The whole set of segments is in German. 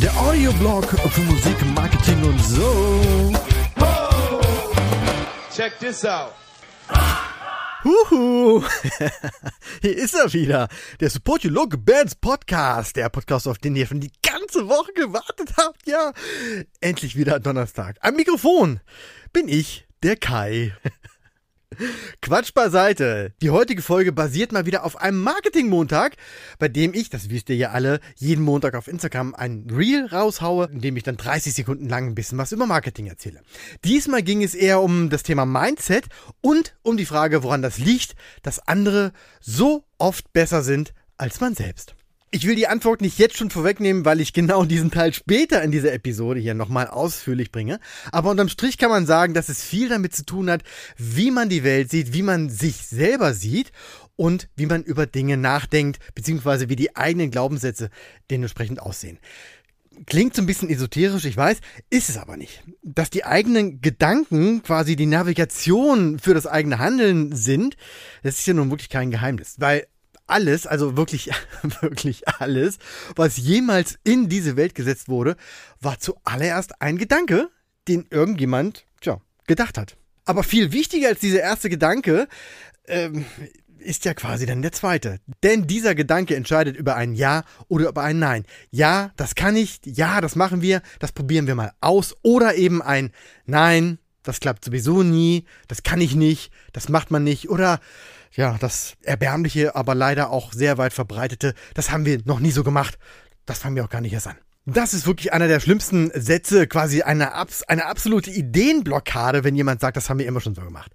Der Audioblog für Musik, Marketing und so. Check this out. Huhu. Hier ist er wieder. Der Support Your Local Bands Podcast. Der Podcast, auf den ihr schon die ganze Woche gewartet habt. Ja, endlich wieder Donnerstag. Am Mikrofon bin ich, der Kai. Quatsch beiseite. Die heutige Folge basiert mal wieder auf einem Marketing-Montag, bei dem ich, das wisst ihr ja alle, jeden Montag auf Instagram ein Reel raushaue, in dem ich dann 30 Sekunden lang ein bisschen was über Marketing erzähle. Diesmal ging es eher um das Thema Mindset und um die Frage, woran das liegt, dass andere so oft besser sind als man selbst. Ich will die Antwort nicht jetzt schon vorwegnehmen, weil ich genau diesen Teil später in dieser Episode hier nochmal ausführlich bringe. Aber unterm Strich kann man sagen, dass es viel damit zu tun hat, wie man die Welt sieht, wie man sich selber sieht und wie man über Dinge nachdenkt, beziehungsweise wie die eigenen Glaubenssätze dementsprechend aussehen. Klingt so ein bisschen esoterisch, ich weiß, ist es aber nicht. Dass die eigenen Gedanken quasi die Navigation für das eigene Handeln sind, das ist ja nun wirklich kein Geheimnis. Weil alles, also wirklich, wirklich alles, was jemals in diese Welt gesetzt wurde, war zuallererst ein Gedanke, den irgendjemand, tja, gedacht hat. Aber viel wichtiger als dieser erste Gedanke, ähm, ist ja quasi dann der zweite. Denn dieser Gedanke entscheidet über ein Ja oder über ein Nein. Ja, das kann ich, ja, das machen wir, das probieren wir mal aus. Oder eben ein Nein, das klappt sowieso nie, das kann ich nicht, das macht man nicht. Oder ja, das erbärmliche, aber leider auch sehr weit verbreitete, das haben wir noch nie so gemacht. Das fangen wir auch gar nicht erst an. Das ist wirklich einer der schlimmsten Sätze, quasi eine, eine absolute Ideenblockade, wenn jemand sagt, das haben wir immer schon so gemacht.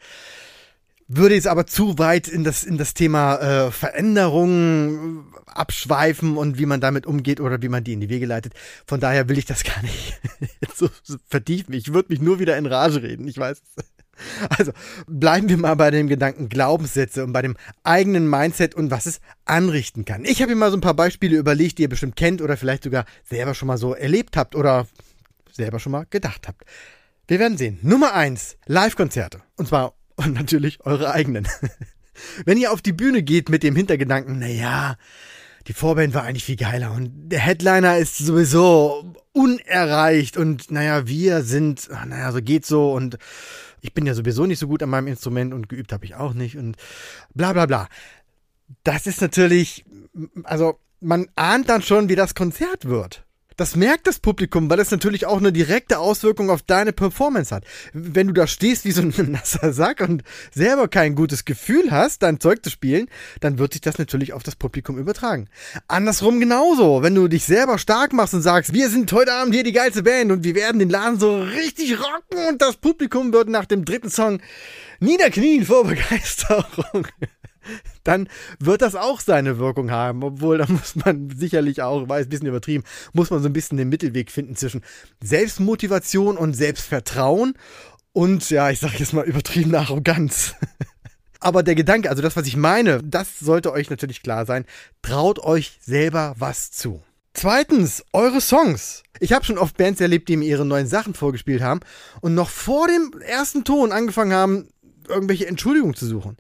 Würde jetzt aber zu weit in das, in das Thema äh, Veränderungen abschweifen und wie man damit umgeht oder wie man die in die Wege leitet. Von daher will ich das gar nicht so vertiefen. Ich würde mich nur wieder in Rage reden, ich weiß. Also bleiben wir mal bei dem Gedanken Glaubenssätze und bei dem eigenen Mindset und was es anrichten kann. Ich habe mir mal so ein paar Beispiele überlegt, die ihr bestimmt kennt oder vielleicht sogar selber schon mal so erlebt habt oder selber schon mal gedacht habt. Wir werden sehen. Nummer eins: Live-Konzerte. Und zwar und natürlich eure eigenen. Wenn ihr auf die Bühne geht mit dem Hintergedanken, na ja, die Vorband war eigentlich viel geiler und der Headliner ist sowieso unerreicht und naja, wir sind, naja, so geht so und ich bin ja sowieso nicht so gut an meinem Instrument und geübt habe ich auch nicht und bla bla bla. Das ist natürlich, also man ahnt dann schon, wie das Konzert wird. Das merkt das Publikum, weil es natürlich auch eine direkte Auswirkung auf deine Performance hat. Wenn du da stehst wie so ein nasser Sack und selber kein gutes Gefühl hast, dein Zeug zu spielen, dann wird sich das natürlich auf das Publikum übertragen. Andersrum genauso. Wenn du dich selber stark machst und sagst, wir sind heute Abend hier die geilste Band und wir werden den Laden so richtig rocken und das Publikum wird nach dem dritten Song niederknien vor Begeisterung dann wird das auch seine Wirkung haben. Obwohl, da muss man sicherlich auch, weiß, ein bisschen übertrieben, muss man so ein bisschen den Mittelweg finden zwischen Selbstmotivation und Selbstvertrauen und, ja, ich sag jetzt mal übertriebene Arroganz. Aber der Gedanke, also das, was ich meine, das sollte euch natürlich klar sein. Traut euch selber was zu. Zweitens, eure Songs. Ich habe schon oft Bands erlebt, die mir ihre neuen Sachen vorgespielt haben und noch vor dem ersten Ton angefangen haben, irgendwelche Entschuldigungen zu suchen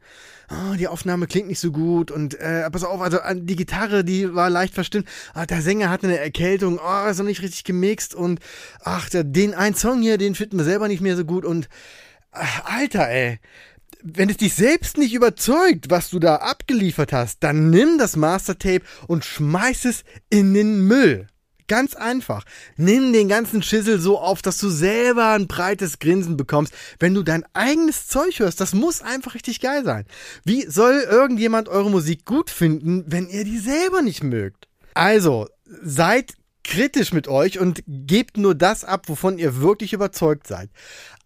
oh, die Aufnahme klingt nicht so gut und äh, pass auf, also die Gitarre, die war leicht verstimmt. Ah, der Sänger hatte eine Erkältung, oh, ist noch nicht richtig gemixt und ach, den einen Song hier, den finden wir selber nicht mehr so gut und ach, Alter, ey. Wenn es dich selbst nicht überzeugt, was du da abgeliefert hast, dann nimm das Mastertape und schmeiß es in den Müll. Ganz einfach. Nimm den ganzen Schissel so auf, dass du selber ein breites Grinsen bekommst, wenn du dein eigenes Zeug hörst. Das muss einfach richtig geil sein. Wie soll irgendjemand eure Musik gut finden, wenn ihr die selber nicht mögt? Also, seid kritisch mit euch und gebt nur das ab, wovon ihr wirklich überzeugt seid.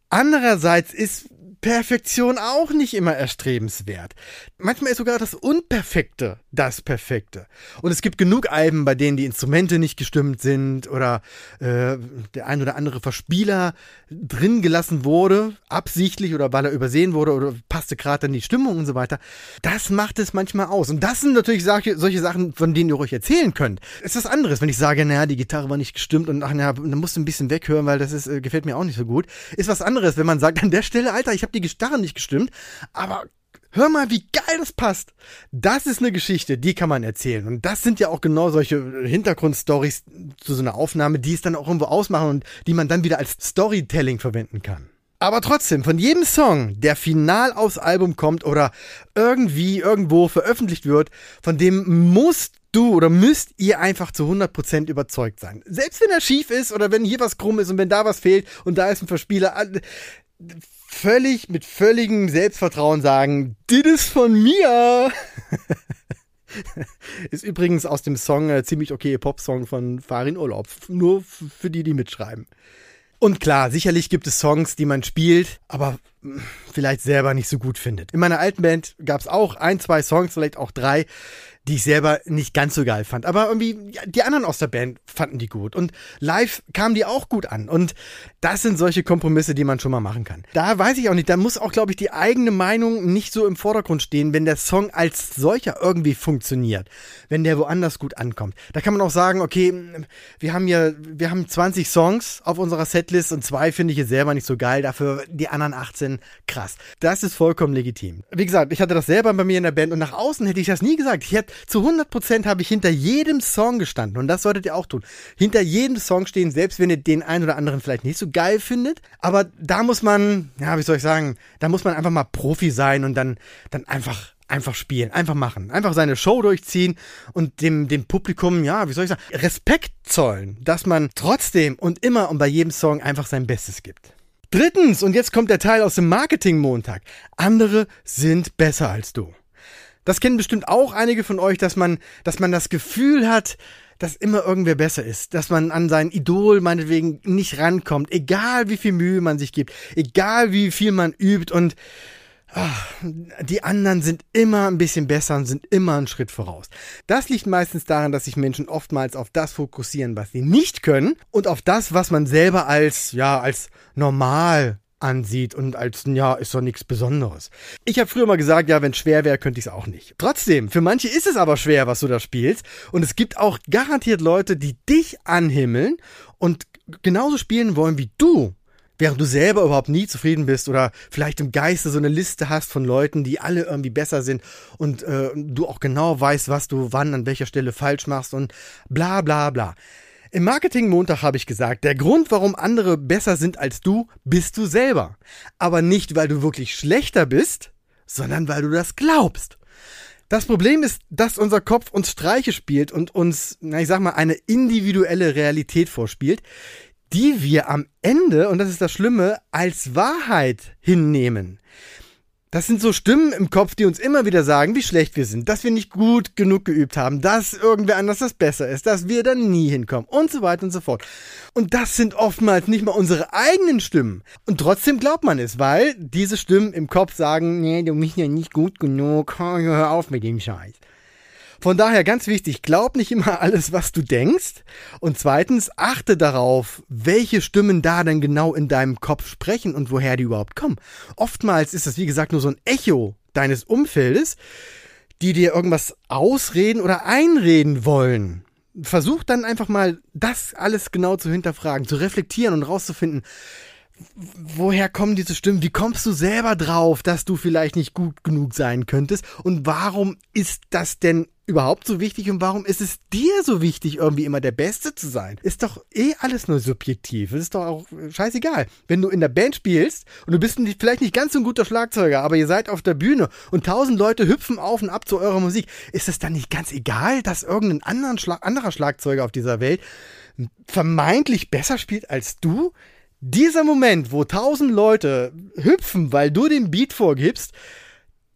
Andererseits ist Perfektion auch nicht immer erstrebenswert. Manchmal ist sogar das Unperfekte das Perfekte. Und es gibt genug Alben, bei denen die Instrumente nicht gestimmt sind oder äh, der ein oder andere Verspieler drin gelassen wurde, absichtlich oder weil er übersehen wurde oder passte gerade dann die Stimmung und so weiter. Das macht es manchmal aus. Und das sind natürlich solche, solche Sachen, von denen ihr euch erzählen könnt. Es ist was anderes, wenn ich sage, naja, die Gitarre war nicht gestimmt und ach, naja, dann musst du ein bisschen weghören, weil das ist, äh, gefällt mir auch nicht so gut. Ist was anderes, wenn man sagt, an der Stelle, Alter, ich habe habe die Gitarre nicht gestimmt, aber Hör mal, wie geil das passt. Das ist eine Geschichte, die kann man erzählen. Und das sind ja auch genau solche Hintergrundstories zu so einer Aufnahme, die es dann auch irgendwo ausmachen und die man dann wieder als Storytelling verwenden kann. Aber trotzdem, von jedem Song, der final aufs Album kommt oder irgendwie irgendwo veröffentlicht wird, von dem musst du oder müsst ihr einfach zu 100% überzeugt sein. Selbst wenn er schief ist oder wenn hier was krumm ist und wenn da was fehlt und da ist ein Verspieler, völlig mit völligem Selbstvertrauen sagen, das ist von mir. ist übrigens aus dem Song äh, ziemlich okay Popsong von Farin Urlaub. Nur für die, die mitschreiben. Und klar, sicherlich gibt es Songs, die man spielt, aber vielleicht selber nicht so gut findet. In meiner alten Band gab es auch ein, zwei Songs, vielleicht auch drei, die ich selber nicht ganz so geil fand. Aber irgendwie, ja, die anderen aus der Band fanden die gut. Und live kamen die auch gut an. Und das sind solche Kompromisse, die man schon mal machen kann. Da weiß ich auch nicht, da muss auch, glaube ich, die eigene Meinung nicht so im Vordergrund stehen, wenn der Song als solcher irgendwie funktioniert. Wenn der woanders gut ankommt. Da kann man auch sagen, okay, wir haben hier, wir haben 20 Songs auf unserer Setlist und zwei finde ich jetzt selber nicht so geil. Dafür die anderen 18 krass. Das ist vollkommen legitim. Wie gesagt, ich hatte das selber bei mir in der Band und nach außen hätte ich das nie gesagt. Ich hätte zu 100% habe ich hinter jedem Song gestanden und das solltet ihr auch tun. Hinter jedem Song stehen, selbst wenn ihr den einen oder anderen vielleicht nicht so geil findet, aber da muss man, ja, wie soll ich sagen, da muss man einfach mal Profi sein und dann, dann einfach einfach spielen, einfach machen, einfach seine Show durchziehen und dem, dem Publikum, ja, wie soll ich sagen, Respekt zollen, dass man trotzdem und immer und bei jedem Song einfach sein Bestes gibt. Drittens, und jetzt kommt der Teil aus dem Marketing-Montag. Andere sind besser als du. Das kennen bestimmt auch einige von euch, dass man, dass man das Gefühl hat, dass immer irgendwer besser ist, dass man an sein Idol meinetwegen nicht rankommt, egal wie viel Mühe man sich gibt, egal wie viel man übt und ach, die anderen sind immer ein bisschen besser und sind immer einen Schritt voraus. Das liegt meistens daran, dass sich Menschen oftmals auf das fokussieren, was sie nicht können und auf das, was man selber als, ja, als normal ansieht und als, ja, ist doch nichts Besonderes. Ich habe früher mal gesagt, ja, wenn schwer wäre, könnte ich es auch nicht. Trotzdem, für manche ist es aber schwer, was du da spielst. Und es gibt auch garantiert Leute, die dich anhimmeln und genauso spielen wollen wie du. Während du selber überhaupt nie zufrieden bist oder vielleicht im Geiste so eine Liste hast von Leuten, die alle irgendwie besser sind und äh, du auch genau weißt, was du wann an welcher Stelle falsch machst und bla bla bla. Im Marketing-Montag habe ich gesagt, der Grund, warum andere besser sind als du, bist du selber. Aber nicht, weil du wirklich schlechter bist, sondern weil du das glaubst. Das Problem ist, dass unser Kopf uns Streiche spielt und uns, na, ich sag mal, eine individuelle Realität vorspielt, die wir am Ende, und das ist das Schlimme, als Wahrheit hinnehmen. Das sind so Stimmen im Kopf, die uns immer wieder sagen, wie schlecht wir sind, dass wir nicht gut genug geübt haben, dass irgendwer anders das besser ist, dass wir da nie hinkommen und so weiter und so fort. Und das sind oftmals nicht mal unsere eigenen Stimmen. Und trotzdem glaubt man es, weil diese Stimmen im Kopf sagen, nee, du bist ja nicht gut genug, hör auf mit dem Scheiß. Von daher ganz wichtig, glaub nicht immer alles, was du denkst. Und zweitens, achte darauf, welche Stimmen da denn genau in deinem Kopf sprechen und woher die überhaupt kommen. Oftmals ist das, wie gesagt, nur so ein Echo deines Umfeldes, die dir irgendwas ausreden oder einreden wollen. Versuch dann einfach mal, das alles genau zu hinterfragen, zu reflektieren und rauszufinden, woher kommen diese Stimmen? Wie kommst du selber drauf, dass du vielleicht nicht gut genug sein könntest? Und warum ist das denn überhaupt so wichtig und warum ist es dir so wichtig, irgendwie immer der Beste zu sein? Ist doch eh alles nur subjektiv. Es ist doch auch scheißegal. Wenn du in der Band spielst und du bist vielleicht nicht ganz so ein guter Schlagzeuger, aber ihr seid auf der Bühne und tausend Leute hüpfen auf und ab zu eurer Musik, ist es dann nicht ganz egal, dass irgendein anderen Schlag anderer Schlagzeuger auf dieser Welt vermeintlich besser spielt als du? Dieser Moment, wo tausend Leute hüpfen, weil du den Beat vorgibst,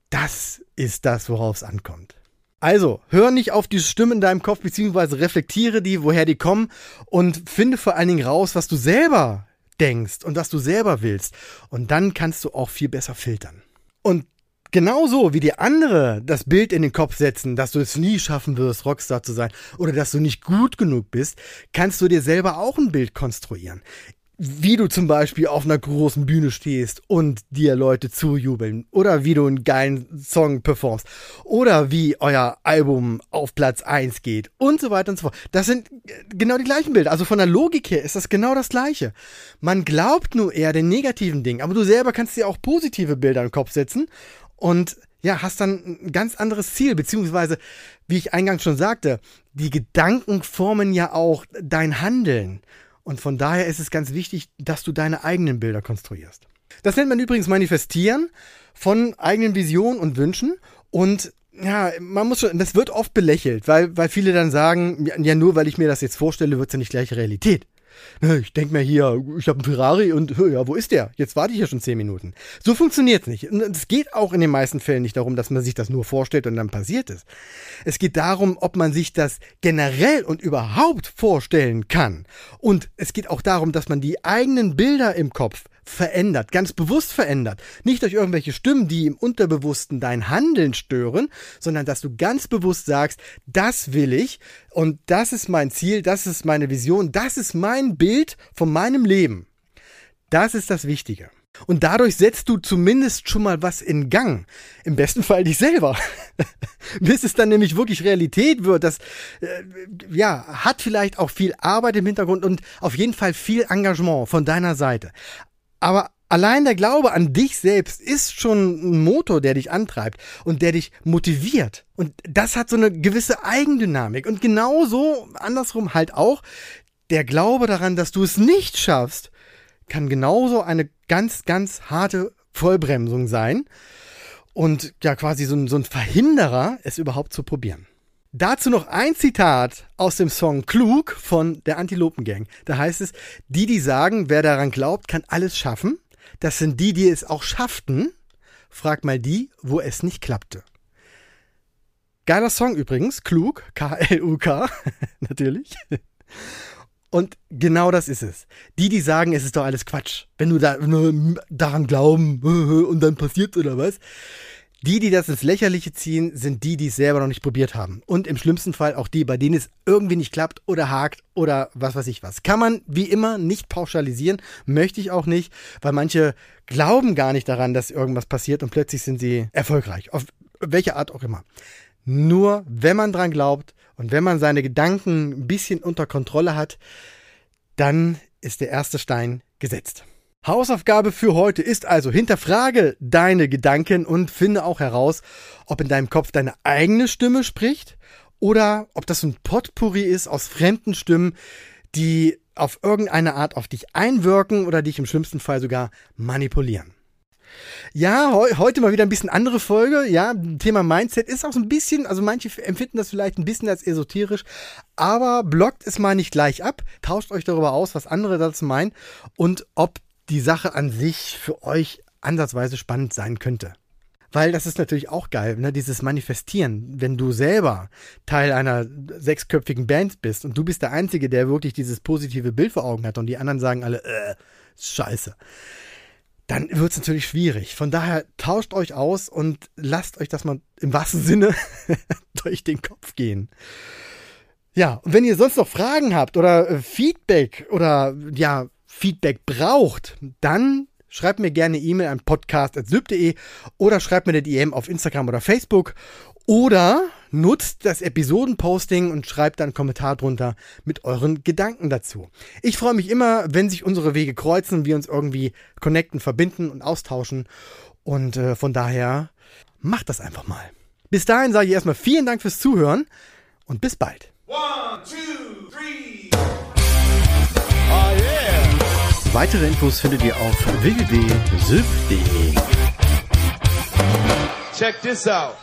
das ist das, worauf es ankommt. Also, hör nicht auf die Stimmen in deinem Kopf, beziehungsweise reflektiere die, woher die kommen und finde vor allen Dingen raus, was du selber denkst und was du selber willst. Und dann kannst du auch viel besser filtern. Und genauso wie dir andere das Bild in den Kopf setzen, dass du es nie schaffen wirst, Rockstar zu sein oder dass du nicht gut genug bist, kannst du dir selber auch ein Bild konstruieren wie du zum Beispiel auf einer großen Bühne stehst und dir Leute zujubeln oder wie du einen geilen Song performst oder wie euer Album auf Platz eins geht und so weiter und so fort. Das sind genau die gleichen Bilder. Also von der Logik her ist das genau das gleiche. Man glaubt nur eher den negativen Dingen, aber du selber kannst dir auch positive Bilder im Kopf setzen und ja, hast dann ein ganz anderes Ziel, beziehungsweise, wie ich eingangs schon sagte, die Gedanken formen ja auch dein Handeln. Und von daher ist es ganz wichtig, dass du deine eigenen Bilder konstruierst. Das nennt man übrigens Manifestieren von eigenen Visionen und Wünschen. Und ja, man muss schon, das wird oft belächelt, weil, weil viele dann sagen, ja, nur weil ich mir das jetzt vorstelle, wird es ja nicht gleich Realität. Ich denke mir hier, ich habe einen Ferrari und ja, wo ist der? Jetzt warte ich ja schon zehn Minuten. So funktioniert es nicht. Es geht auch in den meisten Fällen nicht darum, dass man sich das nur vorstellt und dann passiert es. Es geht darum, ob man sich das generell und überhaupt vorstellen kann. Und es geht auch darum, dass man die eigenen Bilder im Kopf verändert, ganz bewusst verändert. Nicht durch irgendwelche Stimmen, die im Unterbewussten dein Handeln stören, sondern dass du ganz bewusst sagst, das will ich und das ist mein Ziel, das ist meine Vision, das ist mein Bild von meinem Leben. Das ist das Wichtige. Und dadurch setzt du zumindest schon mal was in Gang. Im besten Fall dich selber. Bis es dann nämlich wirklich Realität wird. Das, äh, ja, hat vielleicht auch viel Arbeit im Hintergrund und auf jeden Fall viel Engagement von deiner Seite. Aber allein der Glaube an dich selbst ist schon ein Motor, der dich antreibt und der dich motiviert. Und das hat so eine gewisse Eigendynamik. Und genauso, andersrum halt auch, der Glaube daran, dass du es nicht schaffst, kann genauso eine ganz, ganz harte Vollbremsung sein. Und ja, quasi so ein, so ein Verhinderer, es überhaupt zu probieren. Dazu noch ein Zitat aus dem Song Klug von der Antilopen Gang. Da heißt es, die, die sagen, wer daran glaubt, kann alles schaffen. Das sind die, die es auch schafften. Frag mal die, wo es nicht klappte. Geiler Song übrigens, Klug, K-L-U-K, natürlich. Und genau das ist es. Die, die sagen, es ist doch alles Quatsch. Wenn du da nur daran glauben und dann passiert oder was, die, die das ins Lächerliche ziehen, sind die, die es selber noch nicht probiert haben. Und im schlimmsten Fall auch die, bei denen es irgendwie nicht klappt oder hakt oder was weiß ich was. Kann man wie immer nicht pauschalisieren, möchte ich auch nicht, weil manche glauben gar nicht daran, dass irgendwas passiert und plötzlich sind sie erfolgreich. Auf welche Art auch immer. Nur wenn man dran glaubt und wenn man seine Gedanken ein bisschen unter Kontrolle hat, dann ist der erste Stein gesetzt. Hausaufgabe für heute ist also, hinterfrage deine Gedanken und finde auch heraus, ob in deinem Kopf deine eigene Stimme spricht oder ob das ein Potpourri ist aus fremden Stimmen, die auf irgendeine Art auf dich einwirken oder dich im schlimmsten Fall sogar manipulieren. Ja, he heute mal wieder ein bisschen andere Folge. Ja, Thema Mindset ist auch so ein bisschen, also manche empfinden das vielleicht ein bisschen als esoterisch, aber blockt es mal nicht gleich ab, tauscht euch darüber aus, was andere dazu meinen und ob die Sache an sich für euch ansatzweise spannend sein könnte. Weil das ist natürlich auch geil, ne? dieses Manifestieren. Wenn du selber Teil einer sechsköpfigen Band bist und du bist der Einzige, der wirklich dieses positive Bild vor Augen hat und die anderen sagen alle, äh, scheiße, dann wird es natürlich schwierig. Von daher tauscht euch aus und lasst euch das mal im wahrsten Sinne durch den Kopf gehen. Ja, und wenn ihr sonst noch Fragen habt oder äh, Feedback oder ja, Feedback braucht, dann schreibt mir gerne E-Mail an podcast.syb.de oder schreibt mir eine DM auf Instagram oder Facebook oder nutzt das Episodenposting und schreibt dann einen Kommentar drunter mit euren Gedanken dazu. Ich freue mich immer, wenn sich unsere Wege kreuzen wir uns irgendwie connecten, verbinden und austauschen. Und äh, von daher macht das einfach mal. Bis dahin sage ich erstmal vielen Dank fürs Zuhören und bis bald. One, two, Weitere Infos findet ihr auf www.syf.de. Check this out.